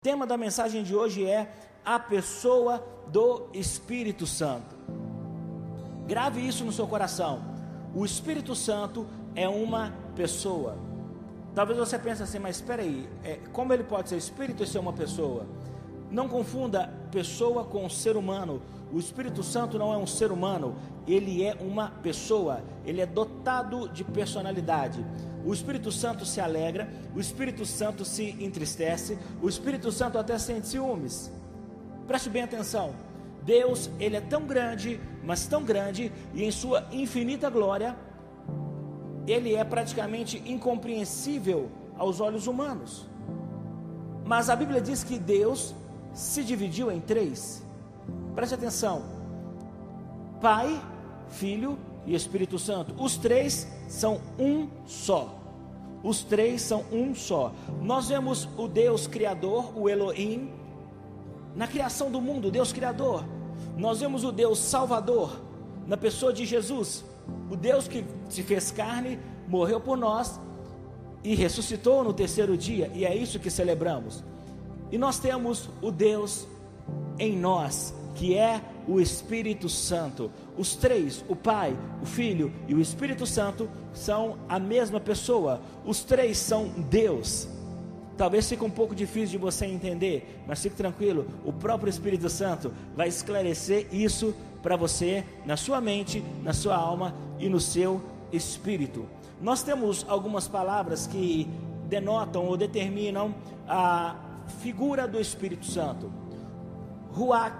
O tema da mensagem de hoje é a pessoa do Espírito Santo. Grave isso no seu coração. O Espírito Santo é uma pessoa. Talvez você pense assim, mas espera aí, é, como ele pode ser Espírito e ser uma pessoa? Não confunda pessoa com ser humano. O Espírito Santo não é um ser humano, ele é uma pessoa, ele é dotado de personalidade. O Espírito Santo se alegra, o Espírito Santo se entristece, o Espírito Santo até sente ciúmes. Preste bem atenção. Deus, ele é tão grande, mas tão grande, e em sua infinita glória, ele é praticamente incompreensível aos olhos humanos. Mas a Bíblia diz que Deus se dividiu em três. Preste atenção: Pai, Filho e Espírito Santo. Os três são um só. Os três são um só. Nós vemos o Deus Criador, o Elohim, na criação do mundo, Deus Criador. Nós vemos o Deus Salvador, na pessoa de Jesus, o Deus que se fez carne, morreu por nós e ressuscitou no terceiro dia, e é isso que celebramos. E nós temos o Deus em nós, que é o Espírito Santo. Os três, o Pai, o Filho e o Espírito Santo, são a mesma pessoa. Os três são Deus. Talvez fique um pouco difícil de você entender, mas fique tranquilo, o próprio Espírito Santo vai esclarecer isso para você, na sua mente, na sua alma e no seu espírito. Nós temos algumas palavras que denotam ou determinam a figura do Espírito Santo. Ruach,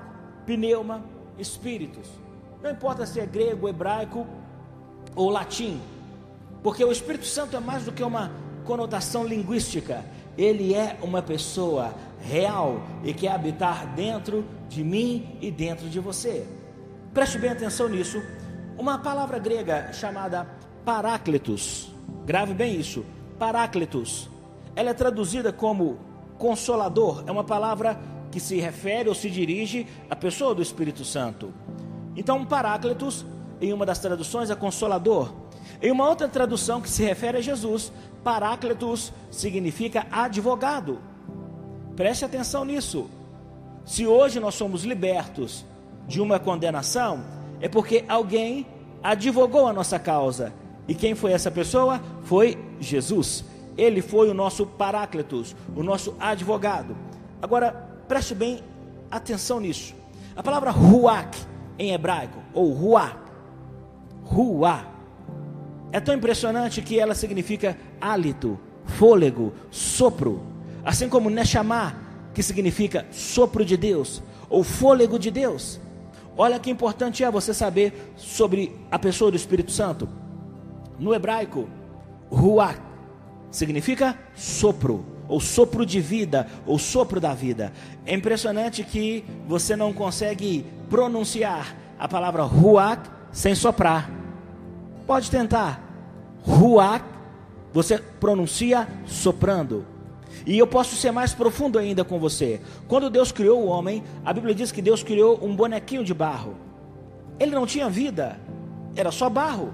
pneuma, espíritos. Não importa se é grego, hebraico ou latim, porque o Espírito Santo é mais do que uma conotação linguística. Ele é uma pessoa real e quer habitar dentro de mim e dentro de você. Preste bem atenção nisso. Uma palavra grega chamada Paráclitos, grave bem isso, Paráclitos, ela é traduzida como consolador, é uma palavra que se refere ou se dirige à pessoa do Espírito Santo. Então, Paráclitos, em uma das traduções, é consolador. Em uma outra tradução que se refere a Jesus, Paráclitos significa advogado. Preste atenção nisso. Se hoje nós somos libertos de uma condenação, é porque alguém advogou a nossa causa. E quem foi essa pessoa? Foi Jesus. Ele foi o nosso Paráclitos, o nosso advogado. Agora, preste bem atenção nisso. A palavra ruach em hebraico, ou ruá, ruá, é tão impressionante que ela significa hálito, fôlego, sopro. Assim como Neshama, que significa sopro de Deus, ou fôlego de Deus. Olha que importante é você saber sobre a pessoa do Espírito Santo. No hebraico, ruach significa sopro, ou sopro de vida, ou sopro da vida. É impressionante que você não consegue pronunciar a palavra ruach sem soprar. Pode tentar. Ruach, você pronuncia soprando. E eu posso ser mais profundo ainda com você. Quando Deus criou o homem, a Bíblia diz que Deus criou um bonequinho de barro. Ele não tinha vida, era só barro.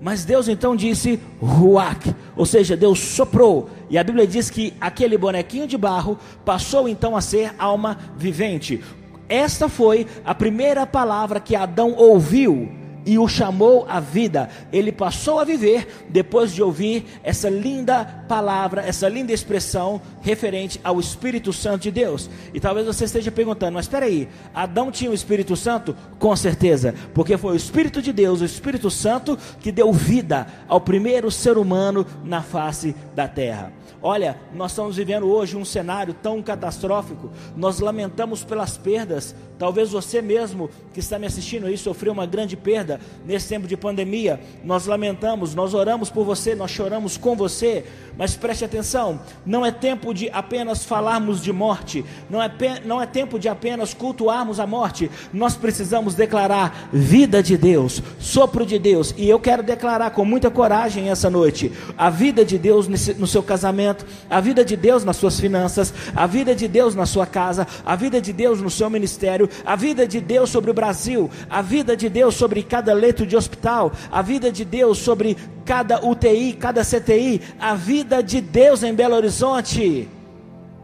Mas Deus então disse Ruach, ou seja, Deus soprou. E a Bíblia diz que aquele bonequinho de barro passou então a ser alma vivente. Esta foi a primeira palavra que Adão ouviu e o chamou à vida. Ele passou a viver depois de ouvir essa linda palavra, essa linda expressão referente ao Espírito Santo de Deus. E talvez você esteja perguntando, mas espera aí, Adão tinha o Espírito Santo? Com certeza, porque foi o Espírito de Deus, o Espírito Santo que deu vida ao primeiro ser humano na face da terra. Olha, nós estamos vivendo hoje um cenário tão catastrófico, nós lamentamos pelas perdas. Talvez você mesmo que está me assistindo aí sofreu uma grande perda nesse tempo de pandemia. Nós lamentamos, nós oramos por você, nós choramos com você. Mas preste atenção, não é tempo de apenas falarmos de morte, não é, não é tempo de apenas cultuarmos a morte. Nós precisamos declarar vida de Deus, sopro de Deus. E eu quero declarar com muita coragem essa noite a vida de Deus no seu casamento, a vida de Deus nas suas finanças, a vida de Deus na sua casa, a vida de Deus no seu ministério, a vida de Deus sobre o Brasil, a vida de Deus sobre cada leito de hospital, a vida de Deus sobre cada UTI, cada CTI, a vida de Deus em Belo Horizonte.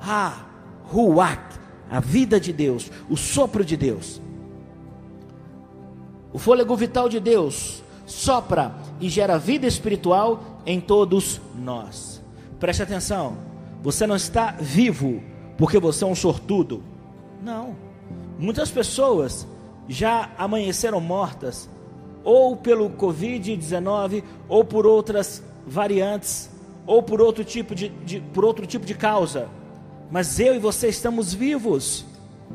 Ah, Ruach, a vida de Deus, o sopro de Deus. O fôlego vital de Deus sopra e gera vida espiritual em todos nós. Preste atenção, você não está vivo porque você é um sortudo. Não. Muitas pessoas já amanheceram mortas, ou pelo Covid-19, ou por outras variantes, ou por outro tipo de, de, por outro tipo de causa. Mas eu e você estamos vivos.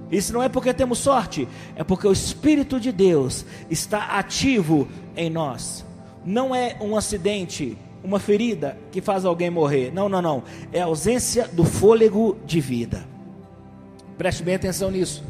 Isso não é porque temos sorte, é porque o Espírito de Deus está ativo em nós. Não é um acidente, uma ferida que faz alguém morrer. Não, não, não. É a ausência do fôlego de vida. Preste bem atenção nisso.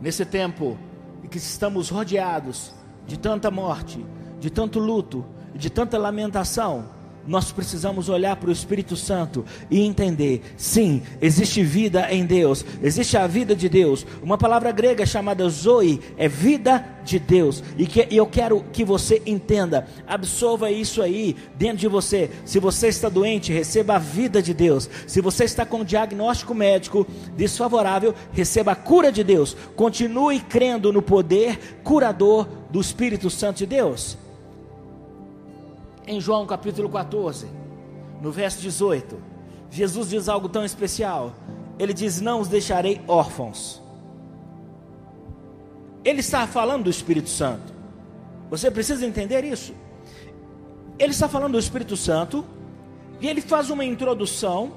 Nesse tempo em que estamos rodeados de tanta morte, de tanto luto, de tanta lamentação, nós precisamos olhar para o Espírito Santo e entender: sim, existe vida em Deus, existe a vida de Deus. Uma palavra grega chamada Zoe é vida de Deus, e, que, eu quero que você entenda, absorva isso aí dentro de você. Se você está doente, receba a vida de Deus. Se você está com um diagnóstico médico desfavorável, receba a cura de Deus. Continue crendo no poder curador do Espírito Santo de Deus em João capítulo 14, no verso 18, Jesus diz algo tão especial. Ele diz: Não os deixarei órfãos. Ele está falando do Espírito Santo. Você precisa entender isso. Ele está falando do Espírito Santo e ele faz uma introdução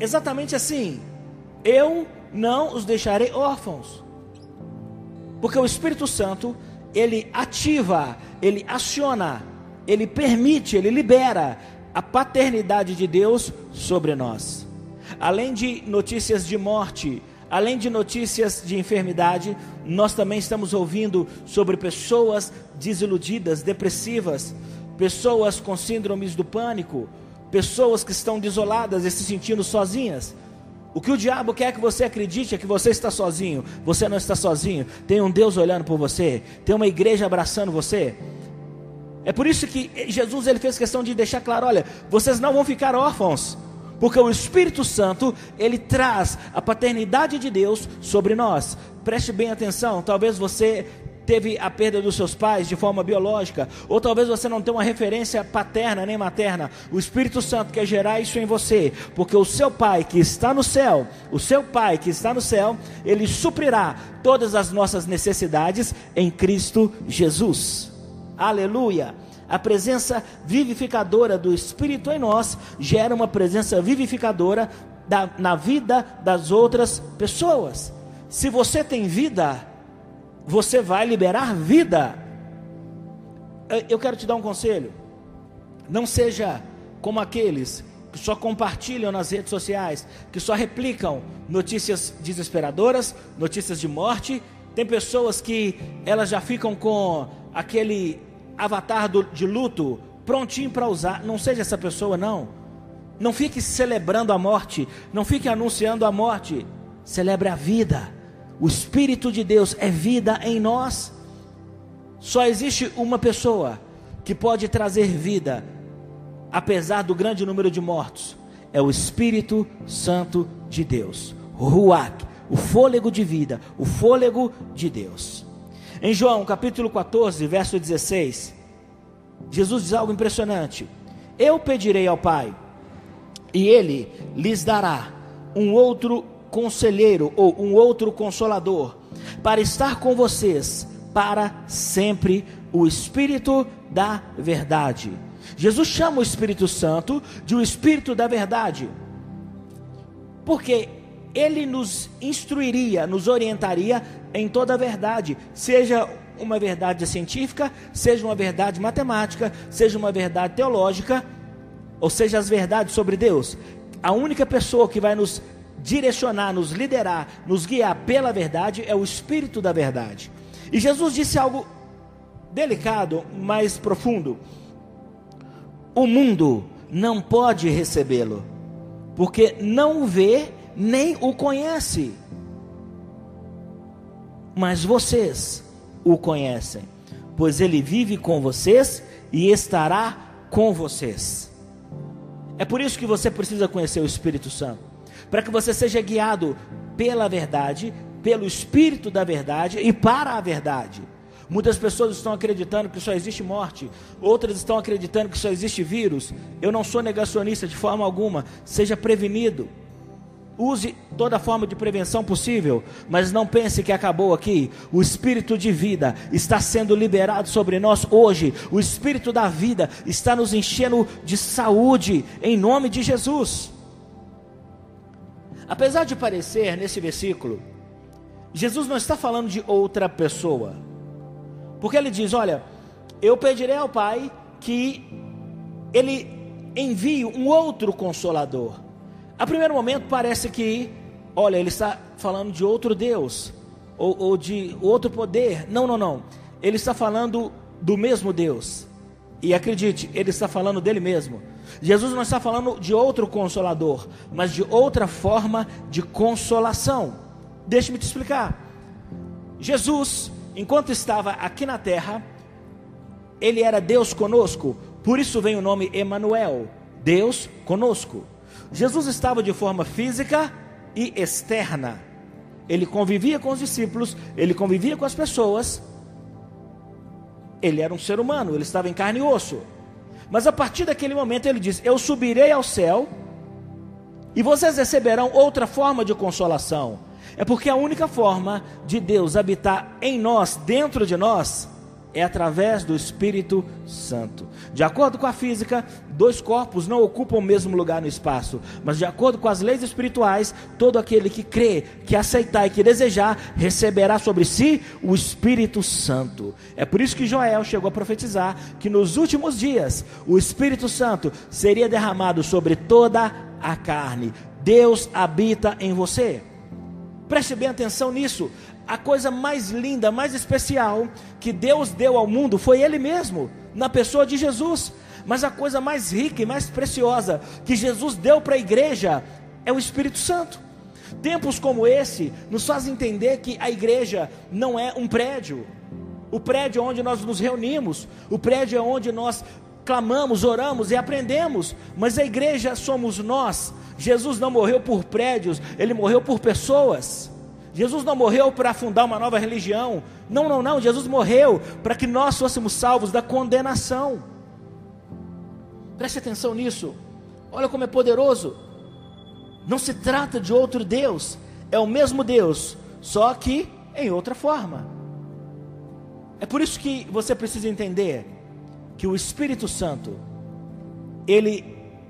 exatamente assim: Eu não os deixarei órfãos. Porque o Espírito Santo, ele ativa, ele aciona ele permite, ele libera a paternidade de Deus sobre nós. Além de notícias de morte, além de notícias de enfermidade, nós também estamos ouvindo sobre pessoas desiludidas, depressivas, pessoas com síndromes do pânico, pessoas que estão desoladas e se sentindo sozinhas. O que o diabo quer que você acredite é que você está sozinho. Você não está sozinho. Tem um Deus olhando por você. Tem uma igreja abraçando você. É por isso que Jesus ele fez questão de deixar claro, olha, vocês não vão ficar órfãos, porque o Espírito Santo, ele traz a paternidade de Deus sobre nós. Preste bem atenção, talvez você teve a perda dos seus pais de forma biológica, ou talvez você não tenha uma referência paterna nem materna. O Espírito Santo quer gerar isso em você, porque o seu pai que está no céu, o seu pai que está no céu, ele suprirá todas as nossas necessidades em Cristo Jesus. Aleluia. A presença vivificadora do Espírito em nós gera uma presença vivificadora da, na vida das outras pessoas. Se você tem vida, você vai liberar vida. Eu quero te dar um conselho. Não seja como aqueles que só compartilham nas redes sociais, que só replicam notícias desesperadoras, notícias de morte. Tem pessoas que elas já ficam com aquele avatar do, de luto prontinho para usar. Não seja essa pessoa, não. Não fique celebrando a morte. Não fique anunciando a morte. Celebre a vida. O Espírito de Deus é vida em nós. Só existe uma pessoa que pode trazer vida, apesar do grande número de mortos. É o Espírito Santo de Deus. Ruach, o fôlego de vida, o fôlego de Deus. Em João capítulo 14, verso 16, Jesus diz algo impressionante: Eu pedirei ao Pai, e Ele lhes dará um outro conselheiro ou um outro consolador, para estar com vocês para sempre, o Espírito da Verdade. Jesus chama o Espírito Santo de o Espírito da Verdade, porque ele nos instruiria, nos orientaria em toda a verdade, seja uma verdade científica, seja uma verdade matemática, seja uma verdade teológica, ou seja, as verdades sobre Deus. A única pessoa que vai nos direcionar, nos liderar, nos guiar pela verdade é o Espírito da verdade. E Jesus disse algo delicado, mas profundo: o mundo não pode recebê-lo, porque não o vê nem o conhece mas vocês o conhecem, pois ele vive com vocês e estará com vocês. É por isso que você precisa conhecer o Espírito Santo. para que você seja guiado pela verdade, pelo Espírito da verdade e para a verdade. Muitas pessoas estão acreditando que só existe morte, outras estão acreditando que só existe vírus. Eu não sou negacionista de forma alguma, seja prevenido. Use toda forma de prevenção possível, mas não pense que acabou aqui. O espírito de vida está sendo liberado sobre nós hoje. O espírito da vida está nos enchendo de saúde em nome de Jesus. Apesar de parecer nesse versículo, Jesus não está falando de outra pessoa. Porque ele diz: Olha, eu pedirei ao Pai que ele envie um outro consolador a primeiro momento parece que, olha, ele está falando de outro Deus, ou, ou de outro poder. Não, não, não. Ele está falando do mesmo Deus. E acredite, ele está falando dele mesmo. Jesus não está falando de outro consolador, mas de outra forma de consolação. Deixe-me te explicar. Jesus, enquanto estava aqui na terra, ele era Deus conosco, por isso vem o nome Emanuel, Deus conosco. Jesus estava de forma física e externa. Ele convivia com os discípulos, ele convivia com as pessoas. Ele era um ser humano, ele estava em carne e osso. Mas a partir daquele momento ele diz: Eu subirei ao céu e vocês receberão outra forma de consolação. É porque a única forma de Deus habitar em nós, dentro de nós, é através do Espírito Santo. De acordo com a física, dois corpos não ocupam o mesmo lugar no espaço, mas de acordo com as leis espirituais, todo aquele que crê, que aceitar e que desejar, receberá sobre si o Espírito Santo. É por isso que Joel chegou a profetizar que nos últimos dias o Espírito Santo seria derramado sobre toda a carne. Deus habita em você. Preste bem atenção nisso a coisa mais linda, mais especial que Deus deu ao mundo foi Ele mesmo, na pessoa de Jesus. Mas a coisa mais rica e mais preciosa que Jesus deu para a igreja é o Espírito Santo. Tempos como esse nos fazem entender que a igreja não é um prédio, o prédio onde nós nos reunimos, o prédio é onde nós clamamos, oramos e aprendemos, mas a igreja somos nós. Jesus não morreu por prédios, ele morreu por pessoas. Jesus não morreu para fundar uma nova religião. Não, não, não. Jesus morreu para que nós fôssemos salvos da condenação. Preste atenção nisso. Olha como é poderoso. Não se trata de outro Deus. É o mesmo Deus, só que em outra forma. É por isso que você precisa entender que o Espírito Santo, ele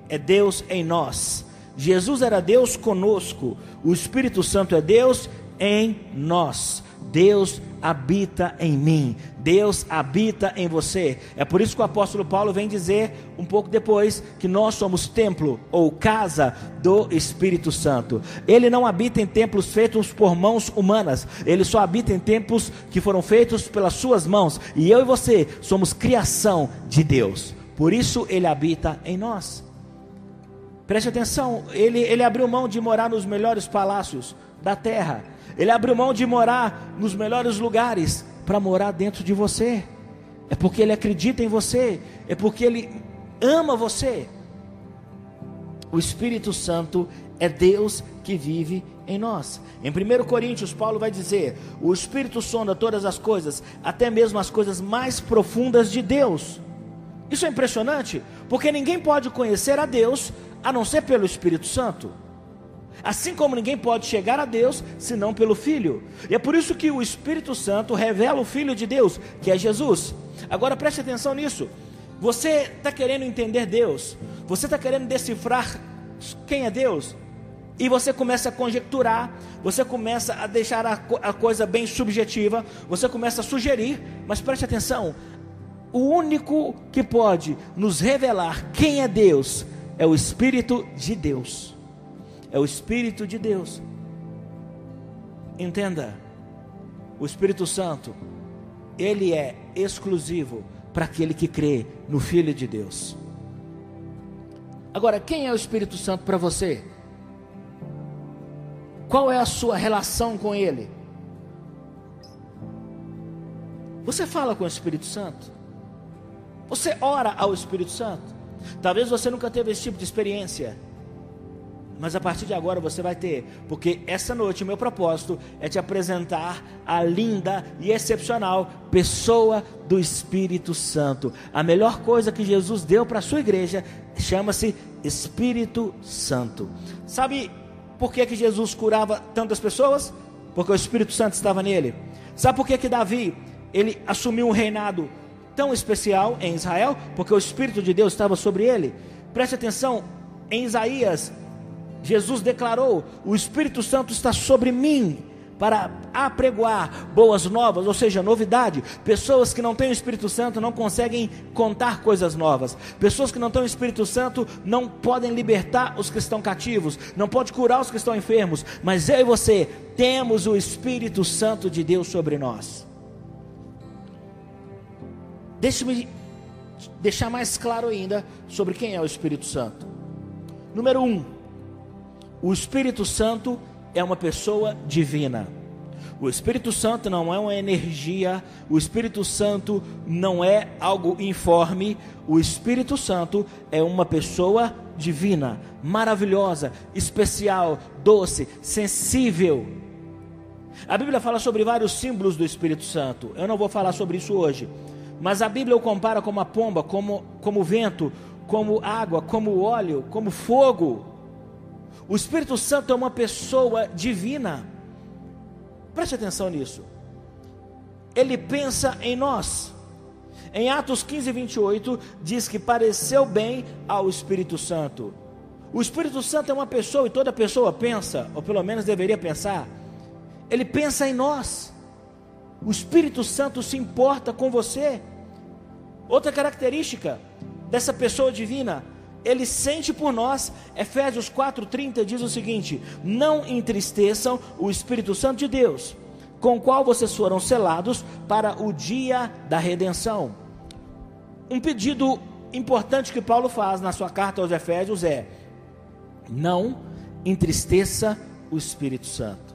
é Deus em nós. Jesus era Deus conosco, o Espírito Santo é Deus em nós. Deus habita em mim, Deus habita em você. É por isso que o apóstolo Paulo vem dizer um pouco depois que nós somos templo ou casa do Espírito Santo. Ele não habita em templos feitos por mãos humanas, ele só habita em templos que foram feitos pelas suas mãos. E eu e você somos criação de Deus. Por isso ele habita em nós. Preste atenção, ele, ele abriu mão de morar nos melhores palácios da terra ele abriu mão de morar nos melhores lugares para morar dentro de você. É porque ele acredita em você, é porque ele ama você. O Espírito Santo é Deus que vive em nós. Em 1 Coríntios, Paulo vai dizer: O Espírito sonda todas as coisas, até mesmo as coisas mais profundas de Deus. Isso é impressionante, porque ninguém pode conhecer a Deus a não ser pelo Espírito Santo. Assim como ninguém pode chegar a Deus senão pelo Filho. E é por isso que o Espírito Santo revela o Filho de Deus, que é Jesus. Agora preste atenção nisso. Você está querendo entender Deus, você está querendo decifrar quem é Deus, e você começa a conjecturar, você começa a deixar a, a coisa bem subjetiva, você começa a sugerir, mas preste atenção: o único que pode nos revelar quem é Deus é o Espírito de Deus é o Espírito de Deus. Entenda, o Espírito Santo, ele é exclusivo para aquele que crê no Filho de Deus. Agora, quem é o Espírito Santo para você? Qual é a sua relação com ele? Você fala com o Espírito Santo? Você ora ao Espírito Santo? Talvez você nunca teve esse tipo de experiência mas a partir de agora você vai ter, porque essa noite o meu propósito é te apresentar a linda e excepcional pessoa do Espírito Santo. A melhor coisa que Jesus deu para a sua igreja chama-se Espírito Santo. Sabe por que, que Jesus curava tantas pessoas? Porque o Espírito Santo estava nele. Sabe por que, que Davi ele assumiu um reinado tão especial em Israel? Porque o Espírito de Deus estava sobre ele. Preste atenção, em Isaías, Jesus declarou: O Espírito Santo está sobre mim para apregoar boas novas, ou seja, novidade. Pessoas que não têm o Espírito Santo não conseguem contar coisas novas. Pessoas que não têm o Espírito Santo não podem libertar os que estão cativos, não pode curar os que estão enfermos. Mas eu e você temos o Espírito Santo de Deus sobre nós. Deixe-me deixar mais claro ainda sobre quem é o Espírito Santo. Número um, o Espírito Santo é uma pessoa divina. O Espírito Santo não é uma energia, o Espírito Santo não é algo informe, o Espírito Santo é uma pessoa divina, maravilhosa, especial, doce, sensível. A Bíblia fala sobre vários símbolos do Espírito Santo. Eu não vou falar sobre isso hoje. Mas a Bíblia o compara como a pomba, como, como vento, como água, como óleo, como fogo. O Espírito Santo é uma pessoa divina. Preste atenção nisso. Ele pensa em nós. Em Atos 15, 28, diz que pareceu bem ao Espírito Santo. O Espírito Santo é uma pessoa e toda pessoa pensa, ou pelo menos deveria pensar. Ele pensa em nós. O Espírito Santo se importa com você. Outra característica dessa pessoa divina, ele sente por nós. Efésios 4:30 diz o seguinte: Não entristeçam o Espírito Santo de Deus, com o qual vocês foram selados para o dia da redenção. Um pedido importante que Paulo faz na sua carta aos Efésios é: Não entristeça o Espírito Santo.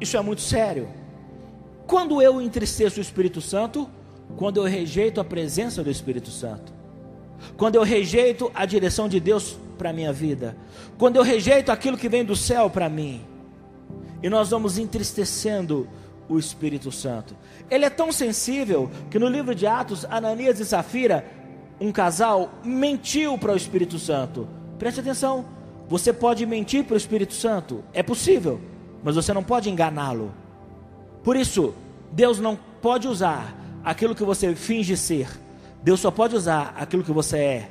Isso é muito sério. Quando eu entristeço o Espírito Santo, quando eu rejeito a presença do Espírito Santo, quando eu rejeito a direção de Deus para a minha vida, quando eu rejeito aquilo que vem do céu para mim, e nós vamos entristecendo o Espírito Santo. Ele é tão sensível que no livro de Atos, Ananias e Safira, um casal, mentiu para o Espírito Santo. Preste atenção, você pode mentir para o Espírito Santo, é possível, mas você não pode enganá-lo. Por isso, Deus não pode usar aquilo que você finge ser. Deus só pode usar aquilo que você é.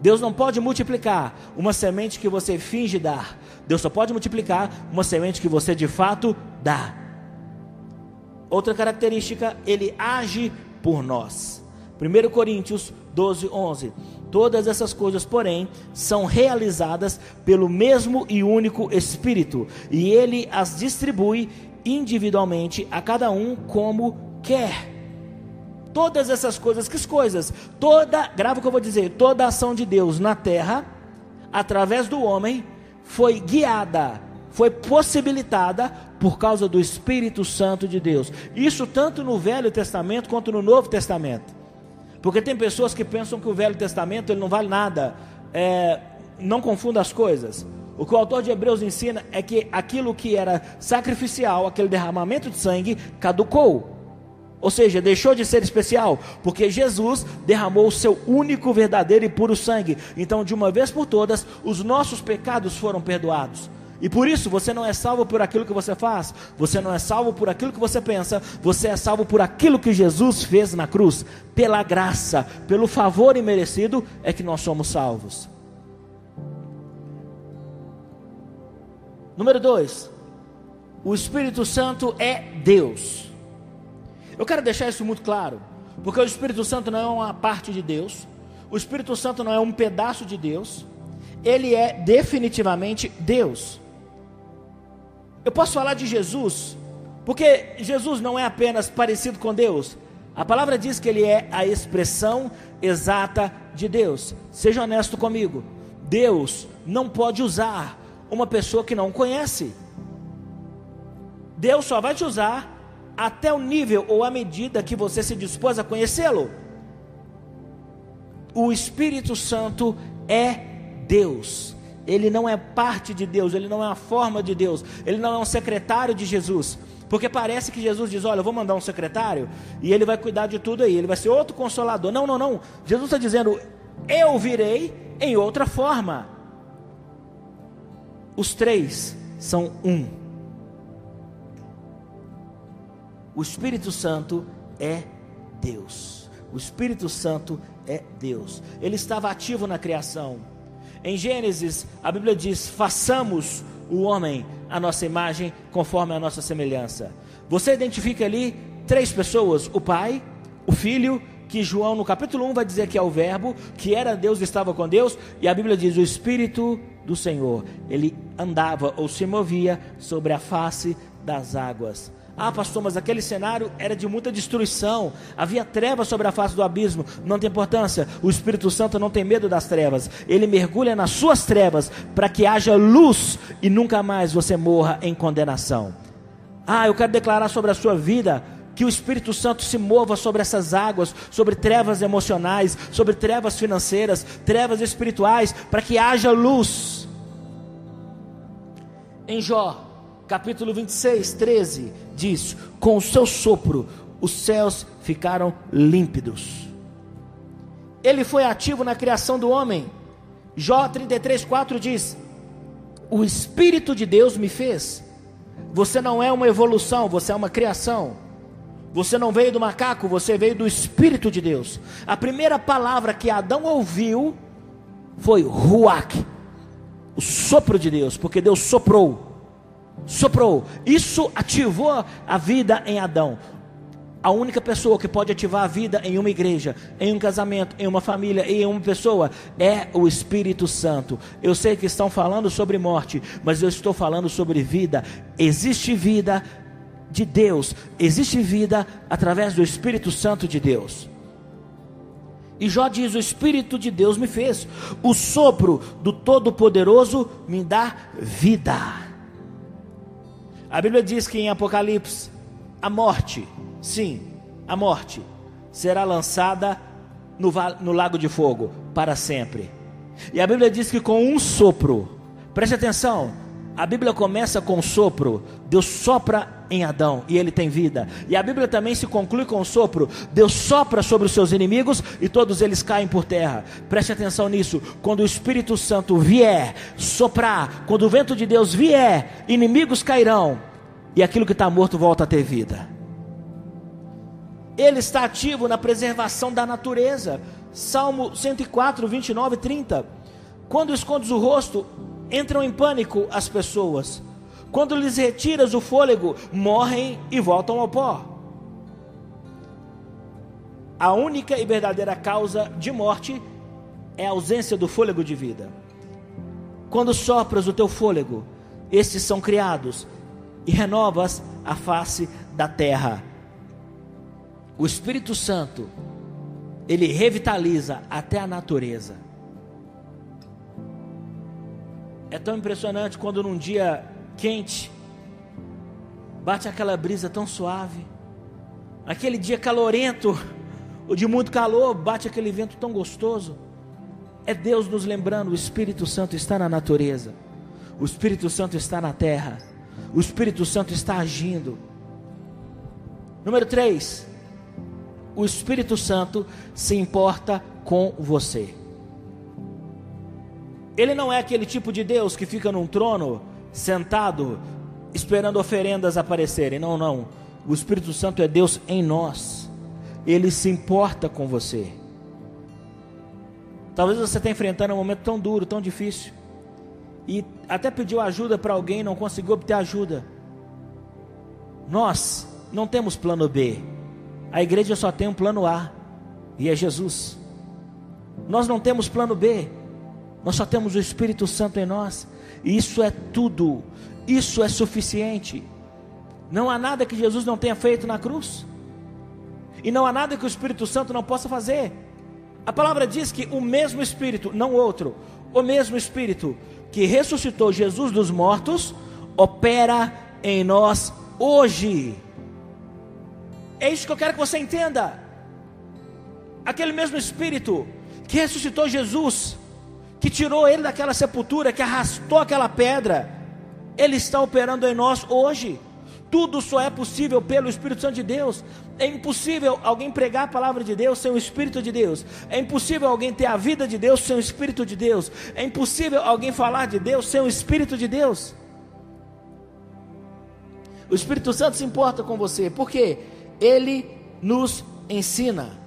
Deus não pode multiplicar uma semente que você finge dar. Deus só pode multiplicar uma semente que você de fato dá. Outra característica, ele age por nós. 1 Coríntios 12, 11. Todas essas coisas, porém, são realizadas pelo mesmo e único Espírito, e ele as distribui individualmente a cada um como quer. Todas essas coisas, que coisas? Toda, grava o que eu vou dizer, toda ação de Deus na terra, através do homem, foi guiada, foi possibilitada por causa do Espírito Santo de Deus. Isso tanto no Velho Testamento quanto no Novo Testamento. Porque tem pessoas que pensam que o Velho Testamento ele não vale nada. É, não confunda as coisas. O que o autor de Hebreus ensina é que aquilo que era sacrificial, aquele derramamento de sangue, caducou. Ou seja, deixou de ser especial, porque Jesus derramou o seu único, verdadeiro e puro sangue. Então, de uma vez por todas, os nossos pecados foram perdoados. E por isso você não é salvo por aquilo que você faz, você não é salvo por aquilo que você pensa, você é salvo por aquilo que Jesus fez na cruz. Pela graça, pelo favor imerecido, é que nós somos salvos. Número 2. O Espírito Santo é Deus. Eu quero deixar isso muito claro, porque o Espírito Santo não é uma parte de Deus, o Espírito Santo não é um pedaço de Deus, ele é definitivamente Deus. Eu posso falar de Jesus, porque Jesus não é apenas parecido com Deus, a palavra diz que ele é a expressão exata de Deus. Seja honesto comigo, Deus não pode usar uma pessoa que não conhece. Deus só vai te usar até o nível ou a medida que você se dispôs a conhecê-lo. O Espírito Santo é Deus. ele não é parte de Deus, ele não é a forma de Deus, ele não é um secretário de Jesus. Porque parece que Jesus diz: Olha, eu vou mandar um secretário e ele vai cuidar de tudo aí, ele vai ser outro consolador. Não, não, não. Jesus está dizendo: Eu virei em outra forma. Os três são um. O Espírito Santo é Deus. O Espírito Santo é Deus. Ele estava ativo na criação. Em Gênesis, a Bíblia diz: façamos o homem a nossa imagem, conforme a nossa semelhança. Você identifica ali três pessoas: o Pai, o Filho, que João no capítulo 1 vai dizer que é o Verbo, que era Deus, estava com Deus, e a Bíblia diz: o Espírito do Senhor, ele andava ou se movia sobre a face das águas. Ah, pastor, mas aquele cenário era de muita destruição. Havia trevas sobre a face do abismo. Não tem importância. O Espírito Santo não tem medo das trevas. Ele mergulha nas suas trevas para que haja luz e nunca mais você morra em condenação. Ah, eu quero declarar sobre a sua vida que o Espírito Santo se mova sobre essas águas, sobre trevas emocionais, sobre trevas financeiras, trevas espirituais, para que haja luz. Em Jó, capítulo 26, 13, diz: Com o seu sopro os céus ficaram límpidos. Ele foi ativo na criação do homem. Jó 33, 4 diz: O Espírito de Deus me fez. Você não é uma evolução, você é uma criação. Você não veio do macaco, você veio do Espírito de Deus. A primeira palavra que Adão ouviu foi Ruach, o sopro de Deus, porque Deus soprou soprou. Isso ativou a vida em Adão. A única pessoa que pode ativar a vida em uma igreja, em um casamento, em uma família, em uma pessoa, é o Espírito Santo. Eu sei que estão falando sobre morte, mas eu estou falando sobre vida. Existe vida de Deus, existe vida através do Espírito Santo de Deus. E Jó diz: O Espírito de Deus me fez, o sopro do Todo-Poderoso me dá vida. A Bíblia diz que em Apocalipse, a morte, sim, a morte, será lançada no, no lago de fogo para sempre. E a Bíblia diz que com um sopro, preste atenção, a Bíblia começa com sopro, Deus sopra em Adão e ele tem vida. E a Bíblia também se conclui com sopro: Deus sopra sobre os seus inimigos e todos eles caem por terra. Preste atenção nisso. Quando o Espírito Santo vier soprar, quando o vento de Deus vier, inimigos cairão e aquilo que está morto volta a ter vida. Ele está ativo na preservação da natureza. Salmo 104, 29 e 30. Quando escondes o rosto, entram em pânico as pessoas quando lhes retiras o fôlego, morrem e voltam ao pó. A única e verdadeira causa de morte é a ausência do fôlego de vida. Quando sopras o teu fôlego, estes são criados e renovas a face da terra. O Espírito Santo, ele revitaliza até a natureza. É tão impressionante quando num dia quente, bate aquela brisa tão suave. Aquele dia calorento, ou de muito calor, bate aquele vento tão gostoso. É Deus nos lembrando: o Espírito Santo está na natureza, o Espírito Santo está na terra, o Espírito Santo está agindo. Número 3, o Espírito Santo se importa com você. Ele não é aquele tipo de Deus que fica num trono sentado esperando oferendas aparecerem. Não, não. O Espírito Santo é Deus em nós. Ele se importa com você. Talvez você esteja enfrentando um momento tão duro, tão difícil. E até pediu ajuda para alguém e não conseguiu obter ajuda. Nós não temos plano B. A igreja só tem um plano A. E é Jesus. Nós não temos plano B. Nós só temos o Espírito Santo em nós. Isso é tudo, isso é suficiente. Não há nada que Jesus não tenha feito na cruz, e não há nada que o Espírito Santo não possa fazer. A palavra diz que o mesmo Espírito, não outro, o mesmo Espírito que ressuscitou Jesus dos mortos, opera em nós hoje. É isso que eu quero que você entenda. Aquele mesmo Espírito que ressuscitou Jesus, que tirou ele daquela sepultura, que arrastou aquela pedra, ele está operando em nós hoje. Tudo só é possível pelo Espírito Santo de Deus. É impossível alguém pregar a palavra de Deus sem o Espírito de Deus. É impossível alguém ter a vida de Deus sem o Espírito de Deus. É impossível alguém falar de Deus sem o Espírito de Deus. O Espírito Santo se importa com você, porque ele nos ensina.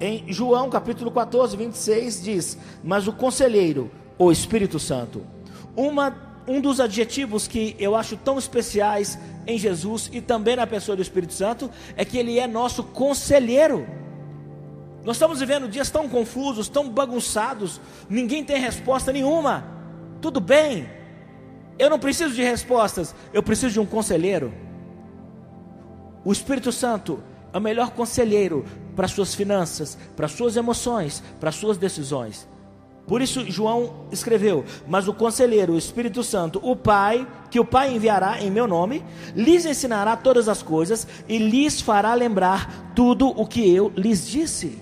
Em João capítulo 14, 26 diz: Mas o conselheiro, o Espírito Santo, uma um dos adjetivos que eu acho tão especiais em Jesus e também na pessoa do Espírito Santo é que ele é nosso conselheiro. Nós estamos vivendo dias tão confusos, tão bagunçados, ninguém tem resposta nenhuma. Tudo bem, eu não preciso de respostas, eu preciso de um conselheiro. O Espírito Santo é o melhor conselheiro para suas finanças, para suas emoções, para suas decisões. Por isso João escreveu: Mas o conselheiro, o Espírito Santo, o Pai, que o Pai enviará em meu nome, lhes ensinará todas as coisas e lhes fará lembrar tudo o que eu lhes disse.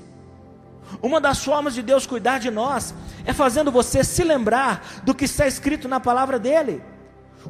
Uma das formas de Deus cuidar de nós é fazendo você se lembrar do que está escrito na palavra dele.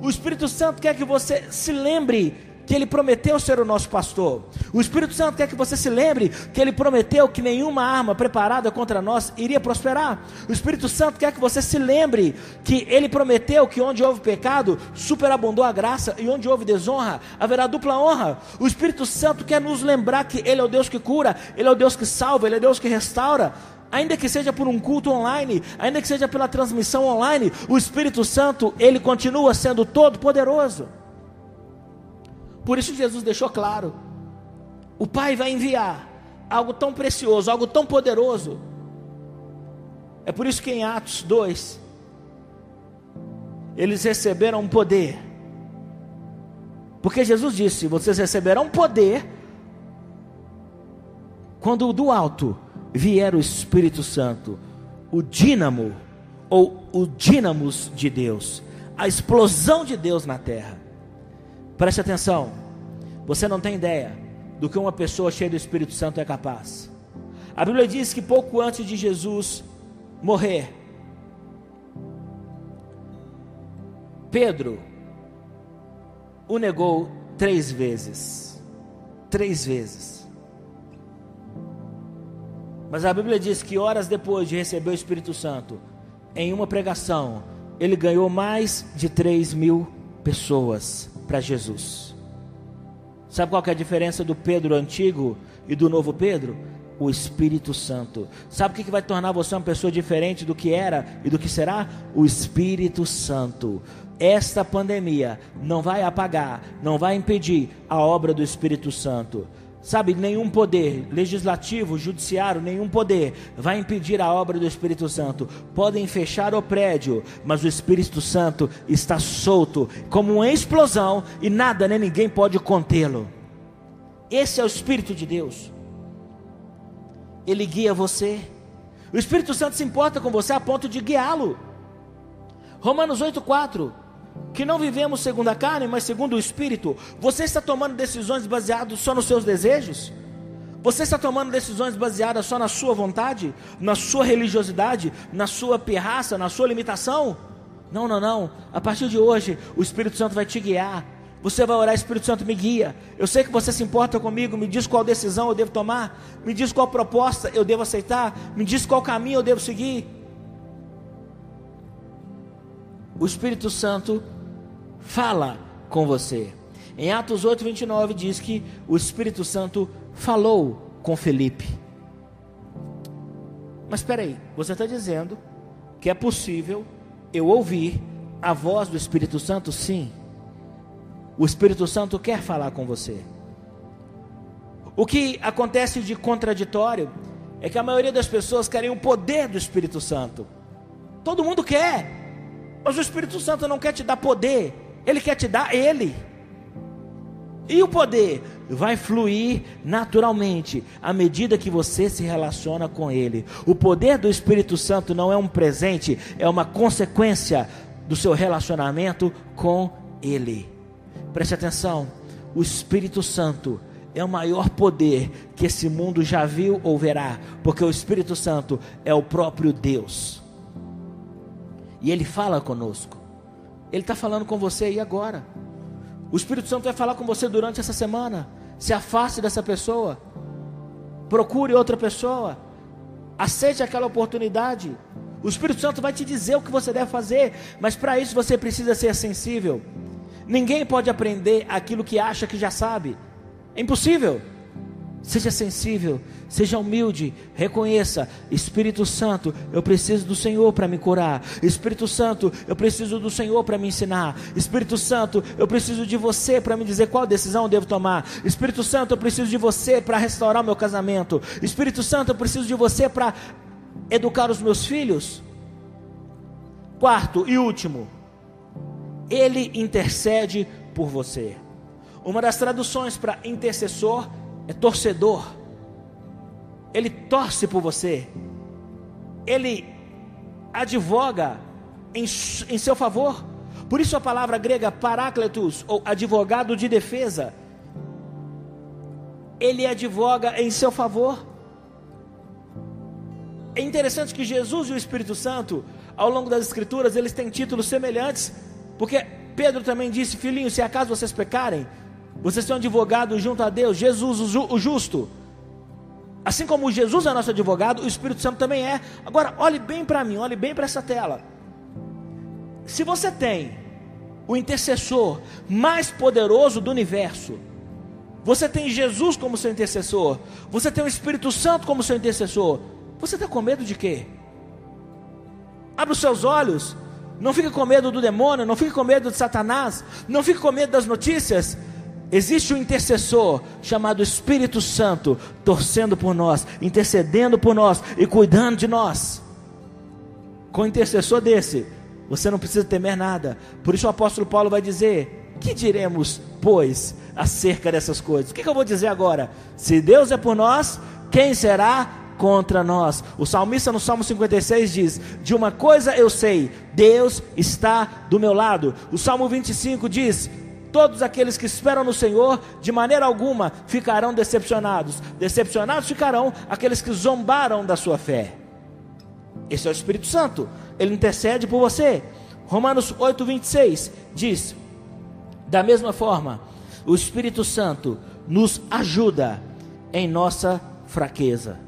O Espírito Santo quer que você se lembre que Ele prometeu ser o nosso pastor. O Espírito Santo quer que você se lembre que Ele prometeu que nenhuma arma preparada contra nós iria prosperar. O Espírito Santo quer que você se lembre que Ele prometeu que onde houve pecado, superabundou a graça, e onde houve desonra, haverá dupla honra. O Espírito Santo quer nos lembrar que Ele é o Deus que cura, Ele é o Deus que salva, Ele é o Deus que restaura ainda que seja por um culto online, ainda que seja pela transmissão online, o Espírito Santo, ele continua sendo todo poderoso. Por isso Jesus deixou claro: o Pai vai enviar algo tão precioso, algo tão poderoso. É por isso que em Atos 2, eles receberam poder. Porque Jesus disse: vocês receberão poder quando do alto vier o Espírito Santo, o dínamo, ou o dínamos de Deus, a explosão de Deus na terra. Preste atenção. Você não tem ideia do que uma pessoa cheia do Espírito Santo é capaz. A Bíblia diz que pouco antes de Jesus morrer, Pedro o negou três vezes. Três vezes. Mas a Bíblia diz que horas depois de receber o Espírito Santo, em uma pregação, ele ganhou mais de três mil pessoas para Jesus. Sabe qual é a diferença do Pedro antigo e do novo Pedro? O Espírito Santo. Sabe o que vai tornar você uma pessoa diferente do que era e do que será? O Espírito Santo. Esta pandemia não vai apagar, não vai impedir a obra do Espírito Santo. Sabe, nenhum poder legislativo, judiciário, nenhum poder vai impedir a obra do Espírito Santo. Podem fechar o prédio, mas o Espírito Santo está solto, como uma explosão, e nada nem ninguém pode contê-lo. Esse é o Espírito de Deus. Ele guia você. O Espírito Santo se importa com você a ponto de guiá-lo. Romanos 8,4 que não vivemos segundo a carne, mas segundo o Espírito, você está tomando decisões baseadas só nos seus desejos? Você está tomando decisões baseadas só na sua vontade, na sua religiosidade, na sua pirraça, na sua limitação? Não, não, não. A partir de hoje, o Espírito Santo vai te guiar. Você vai orar, Espírito Santo me guia. Eu sei que você se importa comigo, me diz qual decisão eu devo tomar, me diz qual proposta eu devo aceitar, me diz qual caminho eu devo seguir. O Espírito Santo fala com você. Em Atos 8, 29 diz que o Espírito Santo falou com Felipe. Mas espera aí, você está dizendo que é possível eu ouvir a voz do Espírito Santo? Sim. O Espírito Santo quer falar com você. O que acontece de contraditório é que a maioria das pessoas querem o poder do Espírito Santo. Todo mundo quer. Mas o Espírito Santo não quer te dar poder, ele quer te dar ele. E o poder vai fluir naturalmente à medida que você se relaciona com ele. O poder do Espírito Santo não é um presente, é uma consequência do seu relacionamento com ele. Preste atenção, o Espírito Santo é o maior poder que esse mundo já viu ou verá, porque o Espírito Santo é o próprio Deus. E Ele fala conosco. Ele está falando com você aí agora. O Espírito Santo vai falar com você durante essa semana. Se afaste dessa pessoa. Procure outra pessoa. Aceite aquela oportunidade. O Espírito Santo vai te dizer o que você deve fazer, mas para isso você precisa ser sensível. Ninguém pode aprender aquilo que acha que já sabe. É impossível. Seja sensível, seja humilde, reconheça: Espírito Santo, eu preciso do Senhor para me curar. Espírito Santo, eu preciso do Senhor para me ensinar. Espírito Santo, eu preciso de você para me dizer qual decisão eu devo tomar. Espírito Santo, eu preciso de você para restaurar meu casamento. Espírito Santo, eu preciso de você para educar os meus filhos. Quarto e último, Ele intercede por você. Uma das traduções para intercessor é torcedor. Ele torce por você. Ele advoga em, em seu favor. Por isso a palavra grega parácletos, ou advogado de defesa, ele advoga em seu favor. É interessante que Jesus e o Espírito Santo, ao longo das Escrituras, eles têm títulos semelhantes, porque Pedro também disse: Filhinho, se acaso vocês pecarem, vocês têm um advogado junto a Deus, Jesus, o, ju, o justo. Assim como Jesus é nosso advogado, o Espírito Santo também é. Agora, olhe bem para mim, olhe bem para essa tela. Se você tem o intercessor mais poderoso do universo, você tem Jesus como seu intercessor, você tem o Espírito Santo como seu intercessor, você está com medo de quê? Abra os seus olhos, não fique com medo do demônio, não fique com medo de Satanás, não fique com medo das notícias, Existe um intercessor chamado Espírito Santo, torcendo por nós, intercedendo por nós e cuidando de nós. Com o intercessor desse, você não precisa temer nada. Por isso o apóstolo Paulo vai dizer: Que diremos, pois, acerca dessas coisas? O que, que eu vou dizer agora? Se Deus é por nós, quem será contra nós? O salmista no Salmo 56 diz: De uma coisa eu sei, Deus está do meu lado. O Salmo 25 diz: Todos aqueles que esperam no Senhor, de maneira alguma ficarão decepcionados. Decepcionados ficarão aqueles que zombaram da sua fé. Esse é o Espírito Santo, ele intercede por você. Romanos 8:26 diz: Da mesma forma, o Espírito Santo nos ajuda em nossa fraqueza.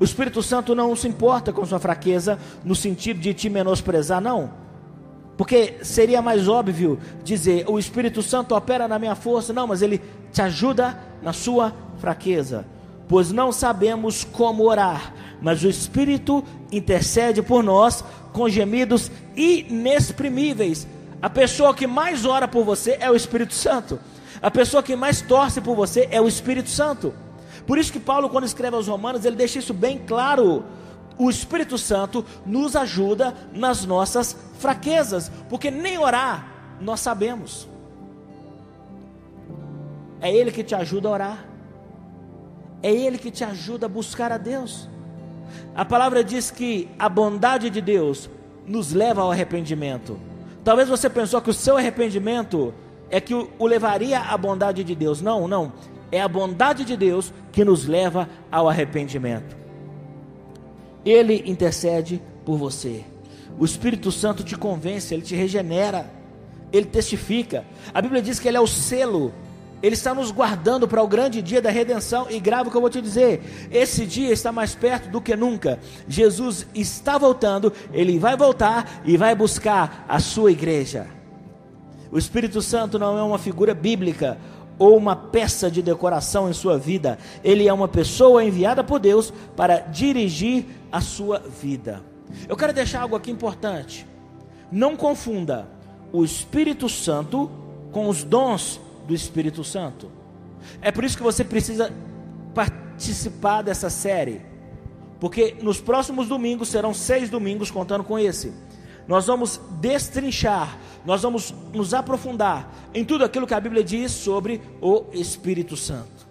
O Espírito Santo não se importa com sua fraqueza no sentido de te menosprezar, não. Porque seria mais óbvio dizer: o Espírito Santo opera na minha força. Não, mas ele te ajuda na sua fraqueza. Pois não sabemos como orar, mas o Espírito intercede por nós com gemidos inexprimíveis. A pessoa que mais ora por você é o Espírito Santo. A pessoa que mais torce por você é o Espírito Santo. Por isso que Paulo, quando escreve aos Romanos, ele deixa isso bem claro o Espírito Santo nos ajuda nas nossas fraquezas, porque nem orar nós sabemos. É Ele que te ajuda a orar, é Ele que te ajuda a buscar a Deus. A palavra diz que a bondade de Deus nos leva ao arrependimento. Talvez você pensou que o seu arrependimento é que o levaria à bondade de Deus. Não, não. É a bondade de Deus que nos leva ao arrependimento. Ele intercede por você. O Espírito Santo te convence, ele te regenera, ele testifica. A Bíblia diz que ele é o selo, ele está nos guardando para o grande dia da redenção. E grave o que eu vou te dizer: esse dia está mais perto do que nunca. Jesus está voltando, ele vai voltar e vai buscar a sua igreja. O Espírito Santo não é uma figura bíblica, ou uma peça de decoração em sua vida. Ele é uma pessoa enviada por Deus para dirigir a sua vida. Eu quero deixar algo aqui importante. Não confunda o Espírito Santo com os dons do Espírito Santo. É por isso que você precisa participar dessa série. Porque nos próximos domingos serão seis domingos contando com esse. Nós vamos destrinchar nós vamos nos aprofundar em tudo aquilo que a Bíblia diz sobre o Espírito Santo.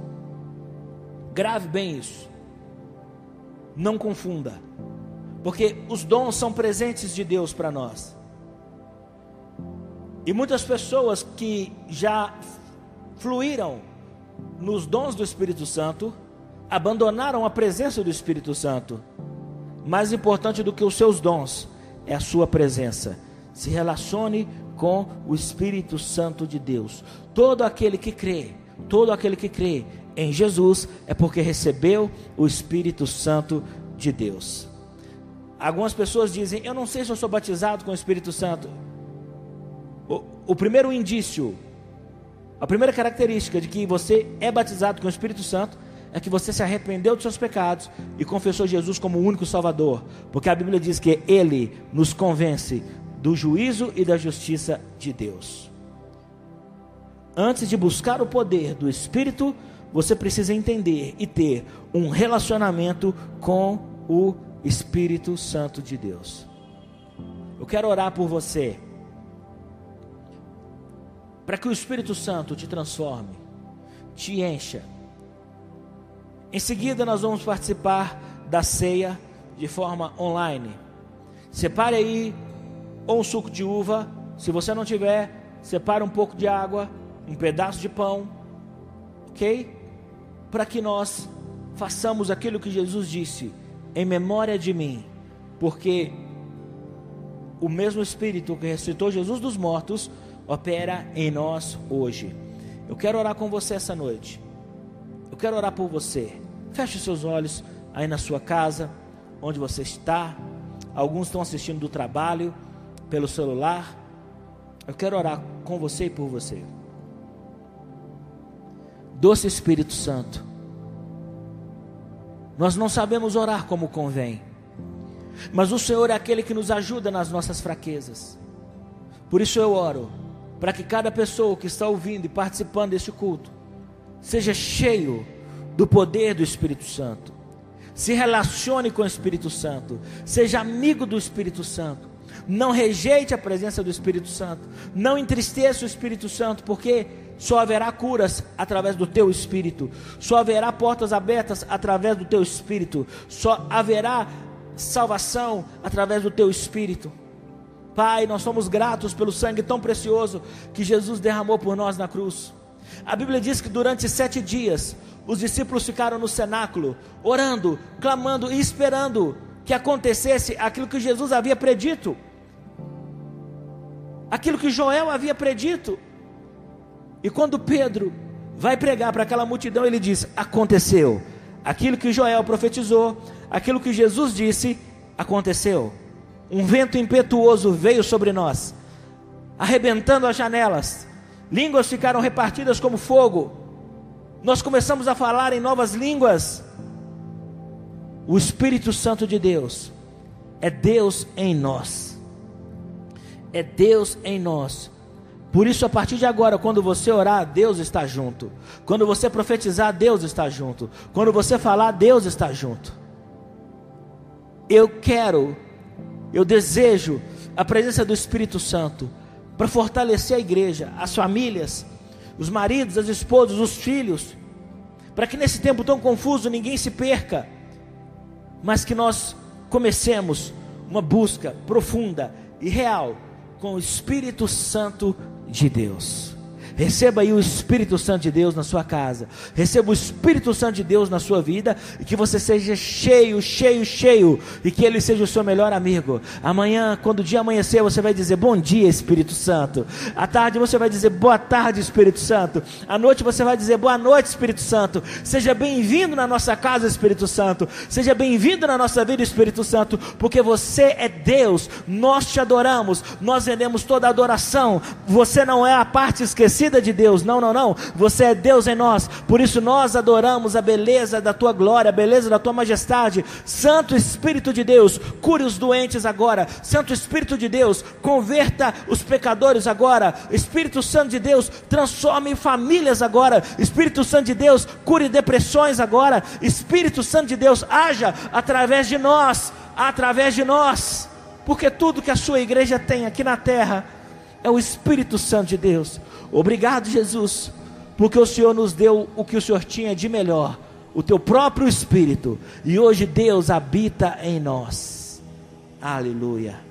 Grave bem isso. Não confunda, porque os dons são presentes de Deus para nós. E muitas pessoas que já fluíram nos dons do Espírito Santo, abandonaram a presença do Espírito Santo. Mais importante do que os seus dons é a sua presença. Se relacione com o Espírito Santo de Deus. Todo aquele que crê, todo aquele que crê em Jesus é porque recebeu o Espírito Santo de Deus. Algumas pessoas dizem: Eu não sei se eu sou batizado com o Espírito Santo. O, o primeiro indício, a primeira característica de que você é batizado com o Espírito Santo é que você se arrependeu dos seus pecados e confessou Jesus como o único Salvador, porque a Bíblia diz que Ele nos convence do juízo e da justiça de Deus. Antes de buscar o poder do Espírito, você precisa entender e ter um relacionamento com o Espírito Santo de Deus. Eu quero orar por você, para que o Espírito Santo te transforme, te encha. Em seguida, nós vamos participar da ceia de forma online. Separe aí ou um suco de uva, se você não tiver, separe um pouco de água, um pedaço de pão, ok? Para que nós façamos aquilo que Jesus disse em memória de mim, porque o mesmo Espírito que ressuscitou Jesus dos mortos opera em nós hoje. Eu quero orar com você essa noite. Eu quero orar por você. Feche os seus olhos aí na sua casa, onde você está. Alguns estão assistindo do trabalho, pelo celular. Eu quero orar com você e por você. Doce Espírito Santo, nós não sabemos orar como convém, mas o Senhor é aquele que nos ajuda nas nossas fraquezas. Por isso eu oro para que cada pessoa que está ouvindo e participando deste culto seja cheio do poder do Espírito Santo. Se relacione com o Espírito Santo, seja amigo do Espírito Santo. Não rejeite a presença do Espírito Santo, não entristeça o Espírito Santo, porque só haverá curas através do teu espírito, só haverá portas abertas através do teu espírito, só haverá salvação através do teu espírito. Pai, nós somos gratos pelo sangue tão precioso que Jesus derramou por nós na cruz. A Bíblia diz que durante sete dias os discípulos ficaram no cenáculo, orando, clamando e esperando que acontecesse aquilo que Jesus havia predito, aquilo que Joel havia predito. E quando Pedro vai pregar para aquela multidão, ele diz: Aconteceu. Aquilo que Joel profetizou, aquilo que Jesus disse, aconteceu. Um vento impetuoso veio sobre nós, arrebentando as janelas, línguas ficaram repartidas como fogo. Nós começamos a falar em novas línguas. O Espírito Santo de Deus é Deus em nós. É Deus em nós por isso, a partir de agora, quando você orar, Deus está junto. Quando você profetizar, Deus está junto. Quando você falar, Deus está junto. Eu quero, eu desejo a presença do Espírito Santo para fortalecer a igreja, as famílias, os maridos, as esposas, os filhos, para que nesse tempo tão confuso ninguém se perca, mas que nós comecemos uma busca profunda e real com o Espírito Santo de Deus. Receba aí o Espírito Santo de Deus na sua casa. Receba o Espírito Santo de Deus na sua vida. E que você seja cheio, cheio, cheio. E que Ele seja o seu melhor amigo. Amanhã, quando o dia amanhecer, você vai dizer bom dia, Espírito Santo. À tarde você vai dizer boa tarde, Espírito Santo. À noite você vai dizer boa noite, Espírito Santo. Seja bem-vindo na nossa casa, Espírito Santo. Seja bem-vindo na nossa vida, Espírito Santo. Porque você é Deus. Nós te adoramos. Nós rendemos toda a adoração. Você não é a parte esquecida de Deus. Não, não, não. Você é Deus em nós. Por isso nós adoramos a beleza da tua glória, a beleza da tua majestade. Santo Espírito de Deus, cure os doentes agora. Santo Espírito de Deus, converta os pecadores agora. Espírito Santo de Deus, transforme famílias agora. Espírito Santo de Deus, cure depressões agora. Espírito Santo de Deus, haja através de nós, através de nós. Porque tudo que a sua igreja tem aqui na terra é o Espírito Santo de Deus. Obrigado, Jesus, porque o Senhor nos deu o que o Senhor tinha de melhor, o teu próprio Espírito, e hoje Deus habita em nós. Aleluia.